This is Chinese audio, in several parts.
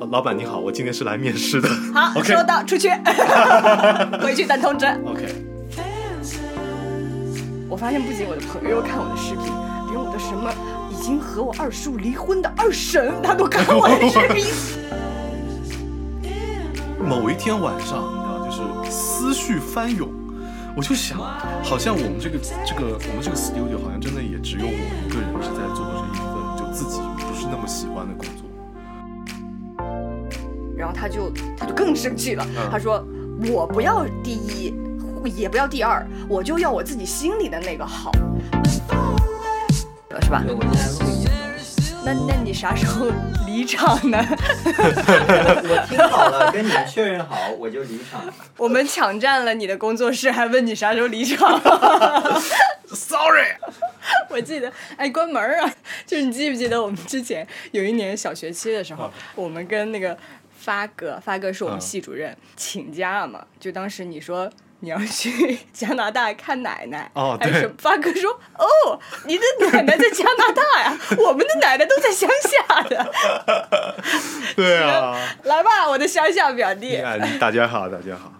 呃老板你好，我今天是来面试的。好 收到，出去，回去等通知。OK，我发现不仅我的朋友看我的视频，连我的什么已经和我二叔离婚的二婶，她都看我的视频。某一天晚上，你知道，就是思绪翻涌，我就想，好像我们这个这个我们这个 studio 好像真的也只有我一个人是在做着一份就自己不是那么喜欢的工作。他就他就更生气了，嗯他说我不要第一，也不要第二，我就要我自己心里的那个好，是吧？那那你啥时候离场呢？我听好了，跟你确认好，我就离场。我们抢占了你的工作室，还问你啥时候离场。Sorry，我记得，哎，关门儿啊！就是你记不记得我们之前有一年小学期的时候，啊我们跟那个发哥，发哥是我们嗯系主任，请假嘛。就当时你说你要去 加拿大看奶奶，哦对还是？发哥说，哦，你的奶奶在加拿大呀，我们的奶奶都在乡下的。对啊，来吧，我的乡下表弟。哎，大家好，大家好。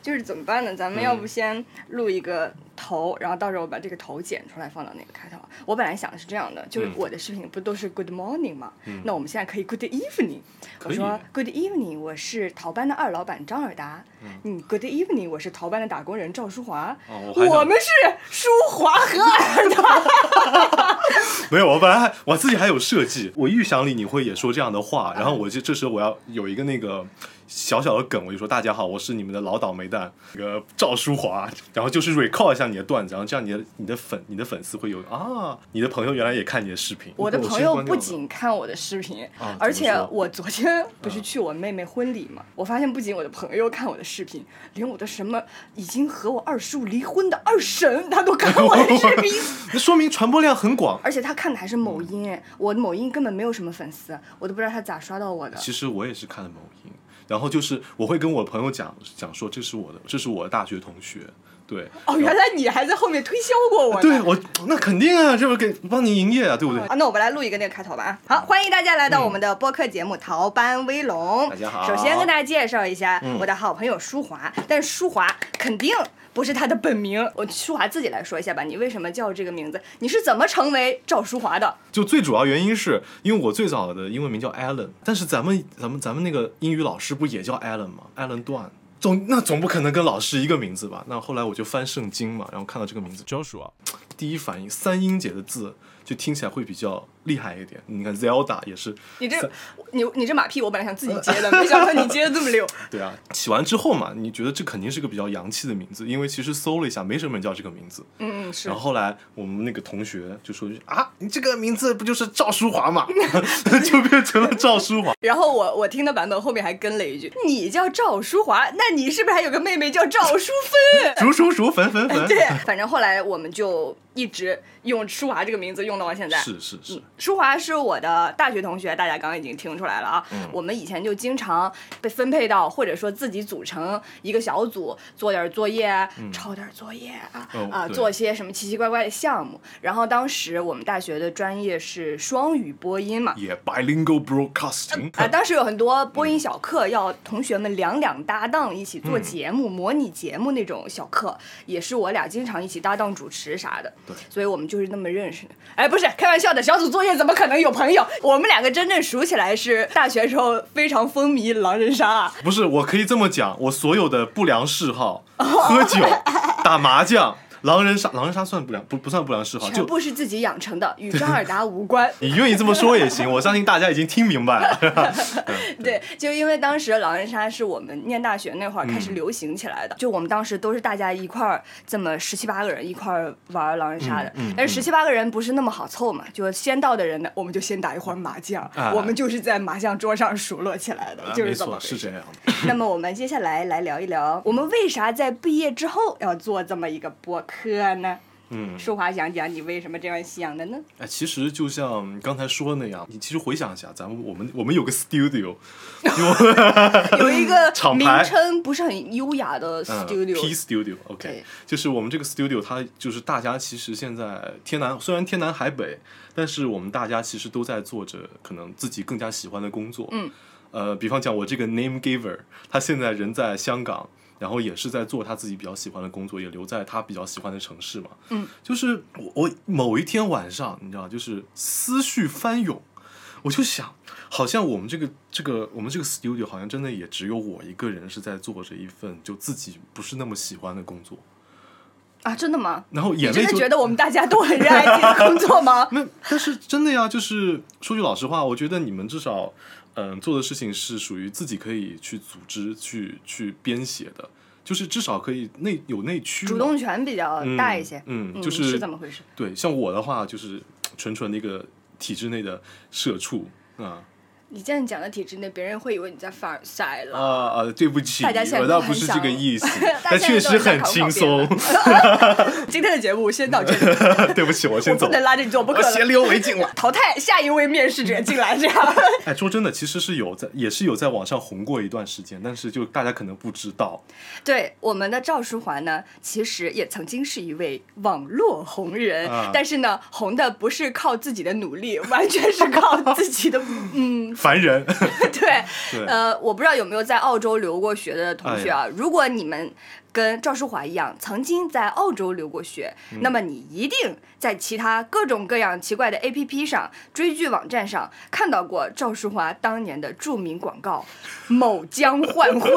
就是怎么办呢？咱们嗯要不先录一个头，然后到时候我把这个头剪出来放到那个开头。我本来想的是这样的，就是嗯我的视频不都是 Good morning 吗？那我们现在可以 Good evening。我说 Good evening，我是淘班的二老板张尔达。嗯，Good evening，我是淘班的打工人赵淑华。哦我我们是舒华和尔达。没有，我本来还我自己还有设计，我预想里你会也说这样的话，然后我就这时候我要有一个那个小小的梗，我就说大家好，我是你们的老倒霉蛋，那个赵淑华，然后就是 recall 一下你的段子，然后这样你的你的粉你的粉丝会有啊，你的朋友原来也看你的视频，我的朋友不仅看我的视频，啊而且我昨天不是去我妹妹婚礼嘛，我发现不仅我的朋友看我的视频，连我的什么已经和我二叔离婚的二婶，他都看我的视频，那说明传播量很广。而且他看的还是某音，我的某音根本没有什么粉丝，我都不知道他咋刷到我的。其实我也是看的某音，然后就是我会跟我朋友讲讲说这是我的，这是我的大学同学，对，哦，原来你还在后面推销过我。对我那肯定啊，这不给帮您营业啊，对不对？啊，那我们来录一个那个开头吧啊！好，欢迎大家来到我们的播客节目《逃班威龙》。大家好首先跟大家介绍一下嗯我的好朋友舒华，但舒华肯定不是他的本名。我舒华自己来说一下吧，你为什么叫这个名字？你是怎么成为赵舒华的？就最主要原因是因为我最早的英文名叫 Allen，但是咱们咱们咱们那个英语老师不也叫 Allen 吗？Allen 段。总那总不可能跟老师一个名字吧？那后来我就翻圣经嘛，然后看到这个名字 Joshua，第一反应三音节的字就听起来会比较厉害一点。你看 Zelda 也是，你这你你这马屁，我本来想自己接的，没想到你接的这么溜。对啊，起完之后嘛，你觉得这肯定是个比较洋气的名字，因为其实搜了一下，没什么人叫这个名字。嗯嗯是然。后后来我们那个同学就说啊，你这个名字不就是赵淑华嘛，就变成了赵淑华。然后我我听的版本后面还跟了一句：“你叫赵淑华，那你是不是还有个妹妹叫赵淑芬？”熟熟熟，粉粉粉。对，反正后来我们就一直用舒华这个名字用到了现在。是是是，舒华是我的大学同学，大家刚刚已经听出来了啊。嗯我们以前就经常被分配到，或者说自己组成一个小组，做点作业啊，抄点作业啊，啊，做些什么奇奇怪怪的项目。然后当时我们大学的专业是双语播音嘛，也 bilingual broadcasting 啊，当时有很多播音小课，要同学们两两搭档一起做节目、模拟节目那种小课，也是我俩经常一起搭档主持啥的。对所以我们就是那么认识的。哎，不是开玩笑的，小组作业怎么可能有朋友？我们两个真正熟起来是大学时候非常风靡狼人杀。啊不是，我可以这么讲，我所有的不良嗜好，喝酒、打麻将、狼人杀，狼人杀算不良不不算不良嗜好，全就部是自己养成的，与张尔达无关。你愿意这么说也行，我相信大家已经听明白了。对，就因为当时狼人杀是我们念大学那会儿嗯开始流行起来的，就我们当时都是大家一块儿这么十七八个人一块儿玩狼人杀的，嗯嗯但是十七八个人不是那么好凑嘛，就先到的人呢，我们就先打一会儿麻将，啊我们就是在麻将桌上熟络起来的，就是没错，这么。是这样的。那么我们接下来来聊一聊，我们为啥在毕业之后要做这么一个播客呢？嗯，淑华想讲你为什么这样想的呢？哎，其实就像刚才说的那样，你其实回想一下，咱们我们我们有个 studio，有一个名称不是很优雅的嗯 studio，、P Studio，OK，、对就是我们这个 studio，它就是大家其实现在天南虽然天南海北，但是我们大家其实都在做着可能自己更加喜欢的工作。嗯，呃，比方讲我这个 name giver，他现在人在香港，然后也是在做他自己比较喜欢的工作，也留在他比较喜欢的城市嘛。嗯，就是我我某一天晚上，你知道，就是思绪翻涌，我就想，好像我们这个这个我们这个 studio 好像真的也只有我一个人是在做着一份就自己不是那么喜欢的工作，啊，真的吗？然后你眼泪就真的觉得我们大家都很热爱自己的工作吗？那但是真的呀，就是说句老实话，我觉得你们至少，嗯、做的事情是属于自己可以去组织、去去编写的，就是至少可以内有内驱，主动权比较大一些。嗯，嗯，就是是怎么回事。对，像我的话，就是纯纯的一个体制内的社畜啊你这样讲的体制内，别人会以为你在凡尔赛了。啊啊！对不起，大家现在我倒不是这个想意思，大但确实很轻松。今天的节目先到这里，对不起，我先走我不，能拉着你走，不可能。我先溜为敬了。淘汰下一位面试者进来，这样。哎，说真的，其实是有在，也是有在网上红过一段时间，但是就大家可能不知道。对我们的赵书桓呢，其实也曾经是一位网络红人，啊但是呢，红的不是靠自己的努力，完全是靠自己的嗯，烦人，对，对呃，我不知道有没有在澳洲留过学的同学啊？哎如果你们跟赵淑华一样，曾经在澳洲留过学，嗯那么你一定在其他各种各样奇怪的 APP 上、追剧网站上看到过赵淑华当年的著名广告“某江换汇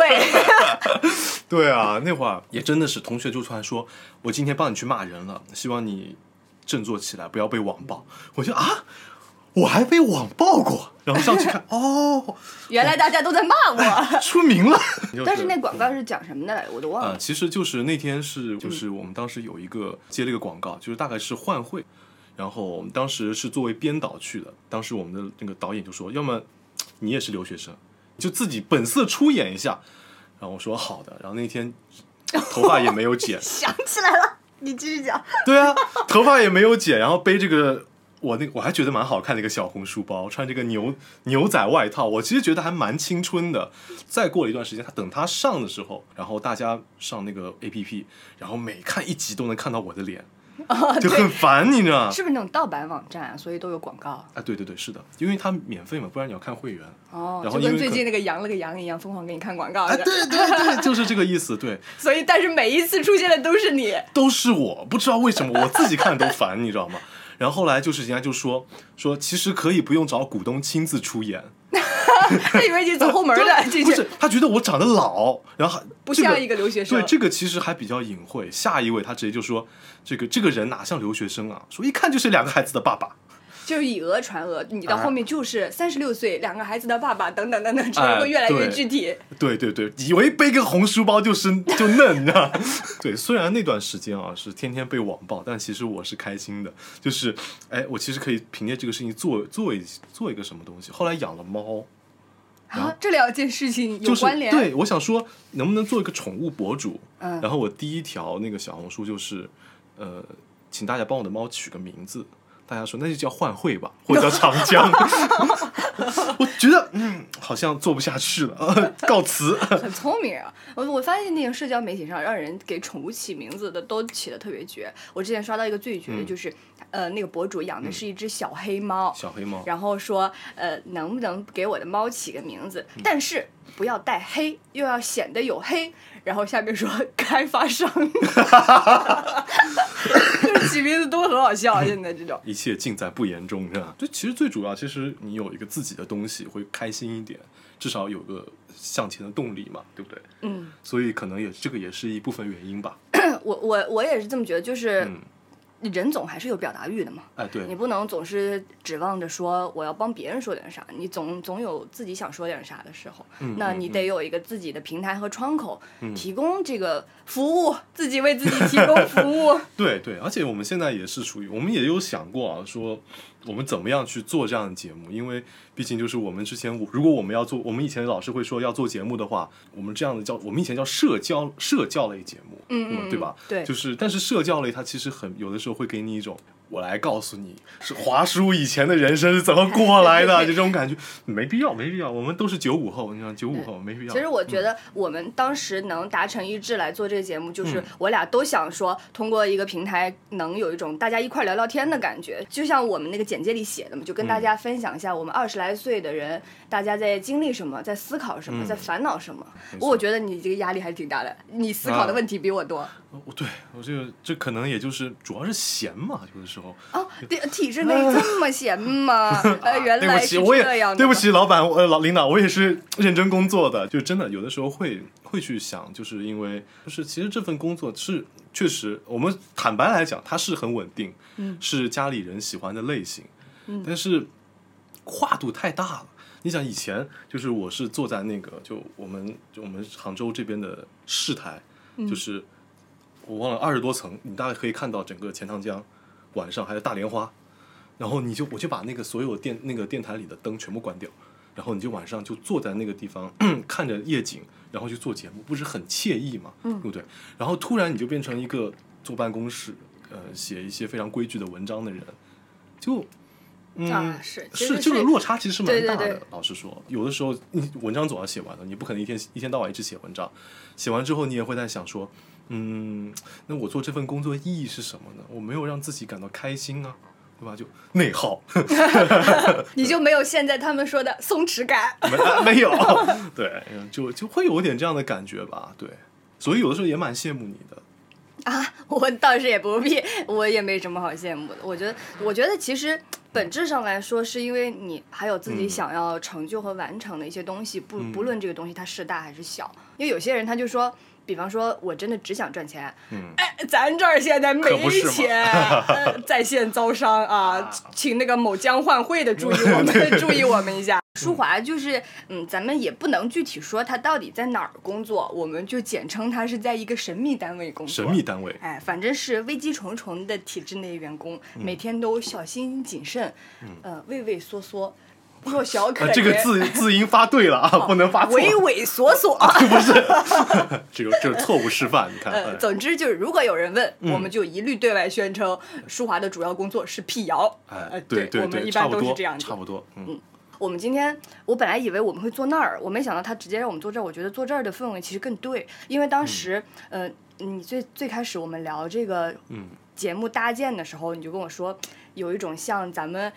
对啊，那会儿也真的是同学就突然说，我今天帮你去骂人了，希望你振作起来，不要被网暴。我就啊，我还被网暴过，然后上去看，哦，”，原来大家都在骂我。出名了。但是那广告是讲什么的来着？我都忘啊、了。其实就是那天是就是我们当时有一个接了一个广告，就是大概是换汇，然后我们当时是作为编导去的，当时我们的那个导演就说，要么你也是留学生，就自己本色出演一下，然后我说好的，然后那天头发也没有剪 想起来了，你继续讲。对啊，头发也没有剪，然后背这个我那我还觉得蛮好看的一个小红书包，穿这个牛牛仔外套，我其实觉得还蛮青春的。再过了一段时间，他等他上的时候，然后大家上那个 A P P，然后每看一集都能看到我的脸，就很烦，你知道吗？是不是那种盗版网站啊？所以都有广告。啊，对对对，是的，因为它免费嘛，不然你要看会员。哦，然后就跟最近那个羊了个羊一样，疯狂给你看广告。啊，对对对，就是这个意思，对，所以，但是每一次出现的都是你。都是我，不知道为什么我自己看都烦，你知道吗？然后后来就是人家就说说，其实可以不用找股东亲自出演，他以为你走后门的进去不是，他觉得我长得老，然后还不像一个留学生对，这个其实还比较隐晦。下一位他直接就说，这个这个人哪像留学生啊？说一看就是两个孩子的爸爸。就是以讹传讹，你到哎后面就是三十六岁，两个孩子的爸爸，等等等等，只能够哎越来越具体。对对对，以为背个红书包就是就嫩，你知道吗？对，虽然那段时间啊是天天被网暴，但其实我是开心的，就是哎，我其实可以凭借这个事情做做一做一个什么东西。后来养了猫，然后啊，这两件事情有就是关联。对，我想说能不能做一个宠物博主？嗯然后我第一条那个小红书就是，呃，请大家帮我的猫取个名字。大家说那就叫换汇吧，或者叫长江。我觉得嗯，好像做不下去了，呃、告辞。很聪明啊！我我发现那个社交媒体上让人给宠物起名字的都起的特别绝。我之前刷到一个最绝的嗯就是，呃，那个博主养的是一只小黑猫，小黑猫，然后说，呃，能不能给我的猫起个名字？嗯但是不要带黑，又要显得有黑。然后下面说开发商，就是起名字都很好笑。现在这种，一切尽在不言中，是吧？就其实最主要，其实你有一个自己的东西会开心一点，至少有个向前的动力嘛，对不对？嗯，所以可能也这个也是一部分原因吧。我我我也是这么觉得，就是嗯，人总还是有表达欲的嘛。哎，对你，不能总是指望着说我要帮别人说点啥，你总总有自己想说点啥的时候。嗯那你得有一个自己的平台和窗口，提供这个服务，自己为自己提供服务。对对，而且我们现在也是属于，我们也有想过啊，说我们怎么样去做这样的节目，因为毕竟就是我们之前，如果我们要做，我们以前老师会说要做节目的话，我们这样的叫我们以前叫社交社教类节目，嗯嗯对吧？对就是但是社教类它其实很有的时候会给你一种我来告诉你，是华叔以前的人生是怎么过来的，就这种感觉，没必要，没必要。我们都是九五后，你想九五后没必要。其实我觉得我们当时能达成一致来做这个节目，就是嗯我俩都想说，通过一个平台能有一种大家一块聊聊天的感觉。就像我们那个简介里写的嘛，就跟大家分享一下我们二十来岁的人，大家在经历什么，在思考什么，嗯在烦恼什么。我觉得你这个压力还挺大的，你思考的啊问题比我多。我对我这个这可能也就是主要是闲嘛，有的时候。哦，体体制内 这么闲吗？呃，原来是这样的。对不。起，老板，我呃老领导，我也是认真工作的，就真的有的时候会会去想，就是因为就是其实这份工作是确实，我们坦白来讲，它是很稳定，嗯是家里人喜欢的类型，嗯但是跨度太大了。你想以前就是我是坐在那个就我们就我们杭州这边的市台，嗯就是我忘了二十多层，你大概可以看到整个钱塘江，晚上还有大莲花，然后你就我就把那个所有电那个电台里的灯全部关掉，然后你就晚上就坐在那个地方 看着夜景，然后去做节目，不是很惬意嘛，嗯对不对？然后突然你就变成一个坐办公室，呃，写一些非常规矩的文章的人，就。嗯，啊是是这个落差其实蛮对对大的。对老实说，有的时候你文章总要写完的，你不可能一天一天到晚一直写文章。写完之后，你也会在想说，嗯，那我做这份工作意义是什么呢？我没有让自己感到开心啊，对吧？就内耗，你就没有现在他们说的松弛感。没没有，对，就就会有点这样的感觉吧，对。所以有的时候也蛮羡慕你的，啊，我倒是也不必，我也没什么好羡慕的。我觉得，我觉得其实本质上来说，是因为你还有自己嗯想要成就和完成的一些东西，不嗯不论这个东西它是大还是小。因为有些人他就说，比方说我真的只想赚钱，嗯，哎，咱这儿现在没钱，呃在线招商啊，请那个某江换汇的注意我们，注意我们一下。舒华就是，嗯，咱们也不能具体说他到底在哪儿工作，我们就简称他是在一个神秘单位工作。神秘单位，哎，反正是危机重重的体制内员工，嗯每天都小心谨慎，呃，畏畏缩缩，弱小可这个字 字音发对了啊，不能发错，畏畏缩缩。这个这是错误示范，你看，呃，哎总之就是，如果有人问，嗯我们就一律对外宣称，舒华的主要工作是辟谣。哎呃，对我们对，一般都是这样子差。不多，嗯，我们今天，我本来以为我们会坐那儿，我没想到他直接让我们坐这儿。我觉得坐这儿的氛围其实更对，因为当时，呃，你最最开始我们聊这个嗯节目搭建的时候，你就跟我说，有一种像咱们。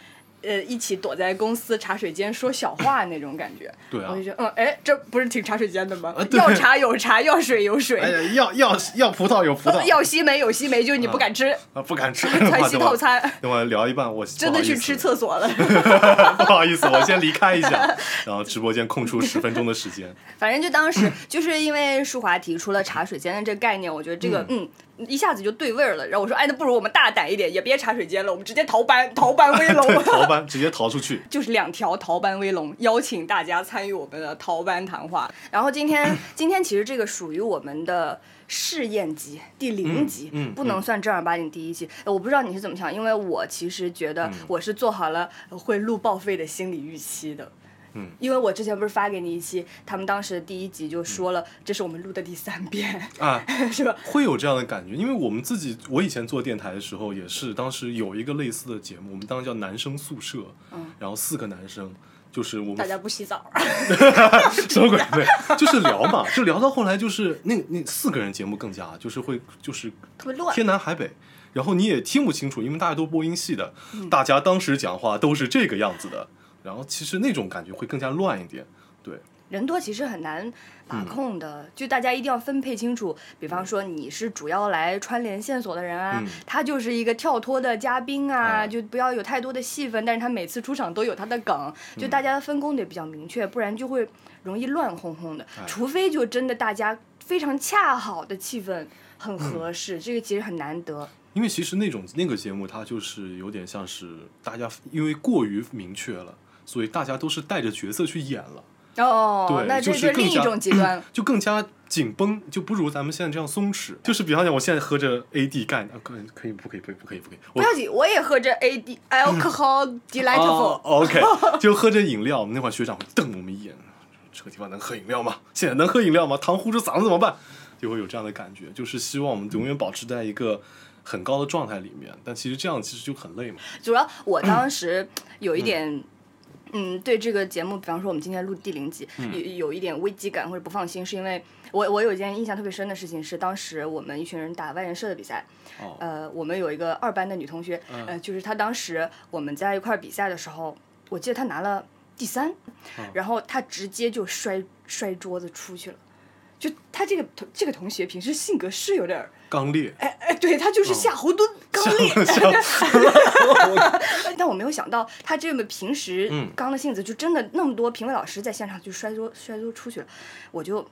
呃，一起躲在公司茶水间说小话那种感觉，对啊。我就觉得，嗯，哎，这不是挺茶水间的吗？啊要茶有茶，要水有水，哎呀，要要要葡萄有葡萄，要西梅有西梅，就是你不敢吃，啊不敢吃，川西 套餐，等会儿聊一半，我真的去吃厕，厕所了。不好意思，我先离开一下，然后直播间空出十分钟的时间。反正就当时就是因为舒华提出了茶水间的这个概念，我觉得这个嗯一下子就对味儿了。然后我说，哎，那不如我们大胆一点，也别茶水间了，我们直接逃班，逃班威龙。逃班直接逃出去，就是两条逃班威龙，邀请大家参与我们的逃班谈话。然后今天，今天其实这个属于我们的试验集第零集，嗯嗯不能算正儿八经第一期。呃我不知道你是怎么想，因为我其实觉嗯得我是做好了会录报废的心理预期的。嗯，因为我之前不是发给你一期，他们当时第一集就说了，这是我们录的第三遍，啊，是吧？会有这样的感觉，因为我们自己，我以前做电台的时候也是，当时有一个类似的节目，我们当时叫男生宿舍，嗯然后四个男生，就是我们大家不洗澡，什么鬼？对，就是聊嘛，就聊到后来，就是那那四个人节目更加就是会就是特别乱。天南海北，然后你也听不清楚，因为大家都播音系的，嗯大家当时讲话都是这个样子的，然后其实那种感觉会更加乱一点，对，人多其实很难嗯把控的，就大家一定要分配清楚。比方说你是主要来串联线索的人啊，嗯他就是一个跳脱的嘉宾啊，哎就不要有太多的戏份，但是他每次出场都有他的梗，嗯就大家的分工得比较明确，不然就会容易乱哄哄的。哎除非就真的大家非常恰好的气氛很合嗯适，这个其实很难得。因为其实那种那个节目，它就是有点像是大家因为过于明确了，所以大家都是带着角色去演了，哦对，那这就是另一种极端。就更加紧绷，就不如咱们现在这样松弛。就是比方讲，我现在喝着 AD 干，啊可以可以不可以不可以不可以不可以？不要紧，我也喝着 AD alcohol delightful。哦 OK，就喝着饮料，我们那会儿学长会瞪我们一眼，这个地方能喝饮料吗？现在能喝饮料吗？糖糊着嗓子怎么办？就会有这样的感觉，就是希望我们永远保持在一个很高的状态里面，但其实这样其实就很累嘛。主要我当时有一点，嗯，对这个节目，比方说我们今天录第零集，有有一点危机感或者不放心，是因为我我有一件印象特别深的事情是，当时我们一群人打外人社的比赛，哦，呃，我们有一个二班的女同学，呃，就是她当时我们在一块儿比赛的时候，我记得她拿了第三，然后她直接就摔摔桌子出去了。就他这个同这个同学平时性格是有点儿，刚烈，哎哎，对他就是夏侯惇刚烈，但我没有想到他这么平时嗯。刚的性子，就真的那么多评委老师在现场就摔桌摔桌出去了，我就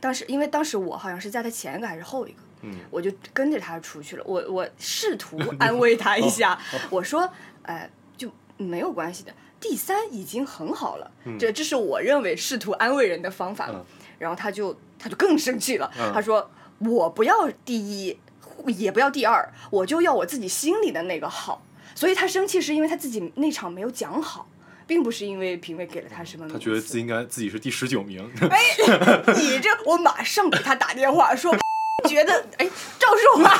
当时因为当时我好像是在他前一个还是后一个，嗯，我就跟着他出去了，我我试图 安慰他一下，我说，哎、就没有关系的，第三已经很好了，这这是我认为试图安慰人的方法嘛。嗯然后他就他就更生气了，嗯他说我不要第一，也不要第二，我就要我自己心里的那个好。所以他生气是因为他自己那场没有讲好，并不是因为评委给了他什么名。他觉得自己应该自己是第十九名，哎你这，我马上给他打电话说，觉得哎，赵树华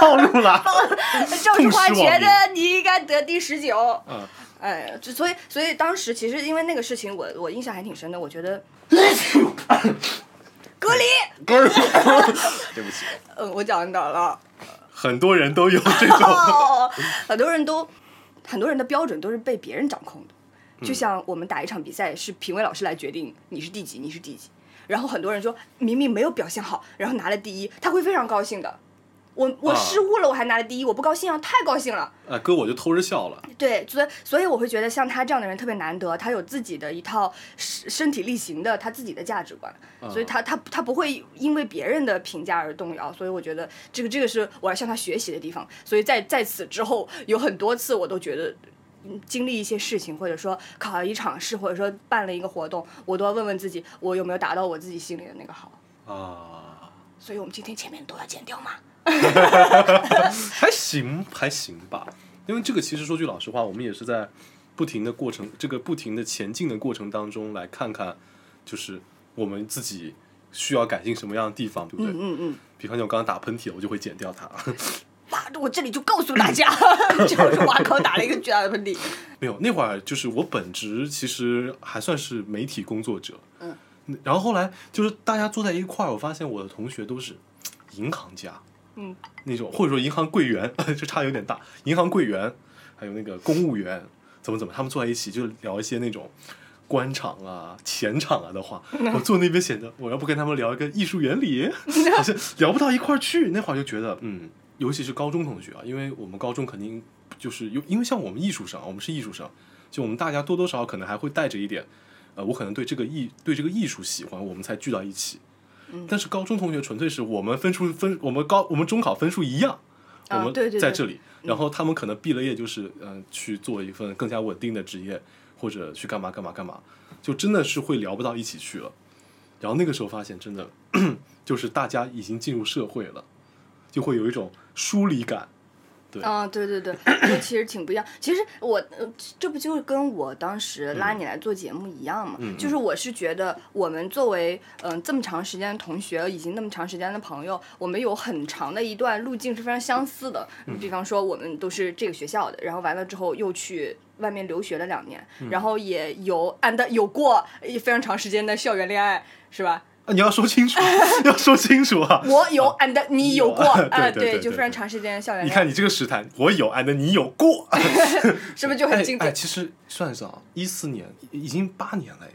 暴露 了。赵树华觉得你应该得第十九。嗯，哎，这所以所以当时其实因为那个事情我，我印象还挺深的。我觉得 隔离，对不起，嗯，我讲到了。很多人都有这种，哦，很多人都，很多人的标准都是被别人掌控的。就像我们打一场比赛，是评委老师来决定你是第几，你是第几。然后很多人说明明没有表现好，然后拿了第一，他会非常高兴的。我我啊失误了，我还拿了第一，我不高兴啊，太高兴了。啊，哥我就偷着笑了。对，所以所以我会觉得像他这样的人特别难得，他有自己的一套身身体力行的他自己的价值观，所以他他他不会因为别人的评价而动摇，所以我觉得这个这个是我要向他学习的地方。所以在在此之后，有很多次我都觉得。嗯经历一些事情，或者说考了一场试，或者说办了一个活动，我都要问问自己，我有没有达到我自己心里的那个好。啊，所以我们今天前面都要剪掉吗？还行，还行吧。因为这个其实说句老实话，我们也是在不停的过程，这个不停的前进的过程当中，来看看，就是我们自己需要改进什么样的地方，对不对？嗯嗯嗯。比方讲，我刚刚打喷嚏，我就会剪掉它。哇！我这里就告诉大家，就是瓦考打了一个巨大的喷嚏。没有，那会儿就是我本职其实还算是媒体工作者，嗯，然后后来就是大家坐在一块儿，我发现我的同学都是银行家，嗯，那种或者说银行柜员，这差有点大，银行柜员，还有那个公务员，怎么怎么，他们坐在一起就聊一些那种。官场啊、钱场啊的话，我坐那边显得我要不跟他们聊一个艺术原理，好像聊不到一块儿去。那会儿就觉得，嗯，尤其是高中同学啊，因为我们高中肯定就是有，因为像我们艺术生，我们是艺术生，就我们大家多多少少可能还会带着一点，呃，我可能对这个艺对这个艺术喜欢，我们才聚到一起。但是高中同学纯粹是我们分数分，我们高我们中考分数一样，我们啊对对对在这里，然后他们可能毕了业就是嗯、呃去做一份更加稳定的职业，或者去干嘛干嘛干嘛，就真的是会聊不到一起去了。然后那个时候发现，真的 就是大家已经进入社会了，就会有一种疏离感。对啊，对对对，这 其实挺不一样。其实我，呃，这不就跟我当时拉你来做节目一样嘛？嗯就是我是觉得，我们作为嗯、呃这么长时间的同学，以及那么长时间的朋友，我们有很长的一段路径是非常相似的。嗯比方说，我们都是这个学校的，然后完了之后又去外面留学了两年，嗯然后也有 and 有过非常长时间的校园恋爱，是吧？啊，你要说清楚，要说清楚啊！我有 and 你有。过，对啊，对就非常长时间的校园，你看你这个时态，我有，，and 你有过，是不是就很精哎哎，其实算是啊，一四年已经八年了，哎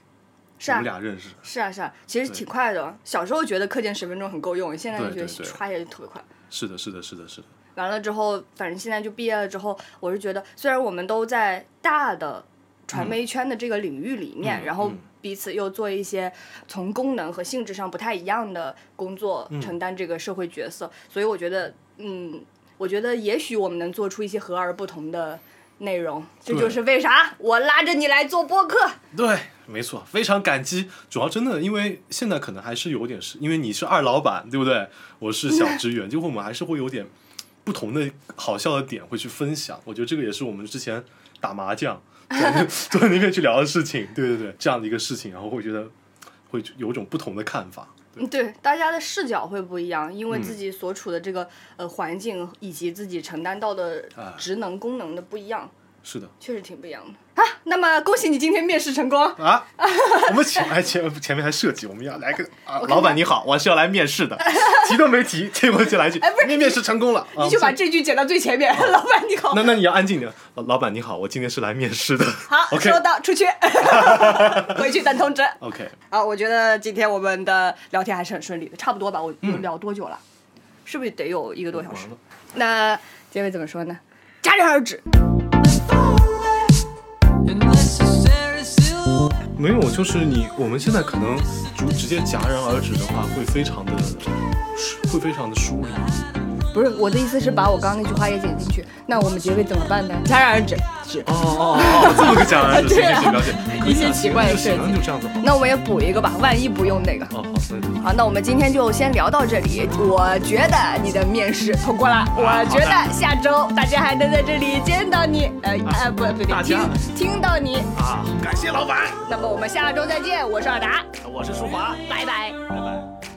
是啊我们，俩认识，是啊是啊，其实挺快的。小时候觉得课间十分钟很够用，现在就觉得对对。对歘一下就特别快。是的，是的，是的，是的，完了之后，反正现在就毕业了之后，我是觉得，虽然我们都在大的传媒圈的这个领域里面，嗯然后嗯彼此又做一些从功能和性质上不太一样的工作，嗯承担这个社会角色，所以我觉得，嗯，我觉得也许我们能做出一些和而不同的内容，这就是为啥我拉着你来做播客。对，没错，非常感激。主要真的，因为现在可能还是有点是，因为你是二老板，对不对？我是小职员，就会我们还是会有点不同的好笑的点会去分享。我觉得这个也是我们之前打麻将 坐在那边去聊的事情，对对对，这样的一个事情，然后会觉得会有种不同的看法。嗯，对，大家的视角会不一样，因为嗯。自己所处的这个呃环境以及自己承担到的啊职能功能的不一样，是的。确实挺不一样的啊。那么恭喜你今天面试成功。啊，我们前哎前前面还设计，我们要来个啊，老板你好，我是要来面试的，提都没提，结果就来一句，哎不是面面试成功了，啊你就把这句剪到最前面，老板你好。那那你要安静点，老老板你好，我今天是来面试的。好，收到，出去，回去等通知。OK，好，我觉得今天我们的聊天还是很顺利的，差不多吧。我们聊多久了？是不是得有一个多小时那结尾怎么说呢？戛然而止。没有，就是你我们现在可能直直接戛然而止的话，会非常的会非常的疏离。不是我的意思是把我刚刚那句话也剪进去。那我们结尾怎么办呢？戛然而止，止。哦哦哦，这么个戛然而止，对啊行行行，了解。一些奇怪的就行了，设计就这样子。那我们也补一个吧，万一不用那个。哦好，那好，那我们今天就先聊到这里。我觉得你的面试通过了，我觉得下周大家还能在这里见到你，呃啊不不对，听大家听到你。啊，感谢老板，那么我们下周再见，我是尔达，我是舒华，拜拜。拜拜。